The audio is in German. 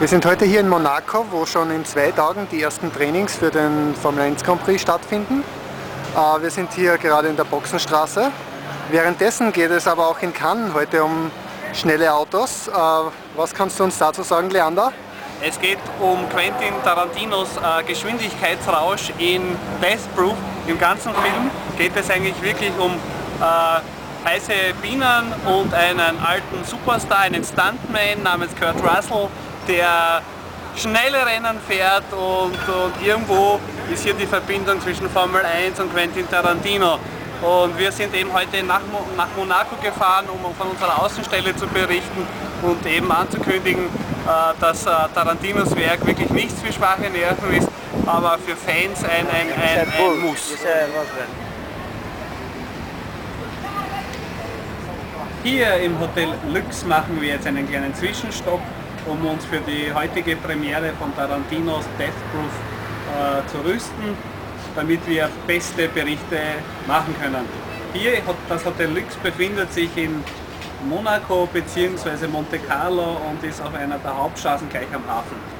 Wir sind heute hier in Monaco, wo schon in zwei Tagen die ersten Trainings für den Formel 1 Grand Prix stattfinden. Äh, wir sind hier gerade in der Boxenstraße. Währenddessen geht es aber auch in Cannes heute um schnelle Autos. Äh, was kannst du uns dazu sagen, Leander? Es geht um Quentin Tarantinos äh, Geschwindigkeitsrausch in Death Proof. Im ganzen Film geht es eigentlich wirklich um äh, heiße Bienen und einen alten Superstar, einen Stuntman namens Kurt Russell, der schnelle Rennen fährt und, und irgendwo ist hier die Verbindung zwischen Formel 1 und Quentin Tarantino. Und wir sind eben heute nach, nach Monaco gefahren, um von unserer Außenstelle zu berichten und eben anzukündigen, äh, dass äh, Tarantinos Werk wirklich nichts für schwache Nerven ist, aber für Fans ein, ein, ein, ein Muss. Hier im Hotel Lux machen wir jetzt einen kleinen Zwischenstopp um uns für die heutige Premiere von Tarantinos Death Proof äh, zu rüsten, damit wir beste Berichte machen können. Hier, das Hotel Lux befindet sich in Monaco bzw. Monte Carlo und ist auf einer der Hauptstraßen gleich am Hafen.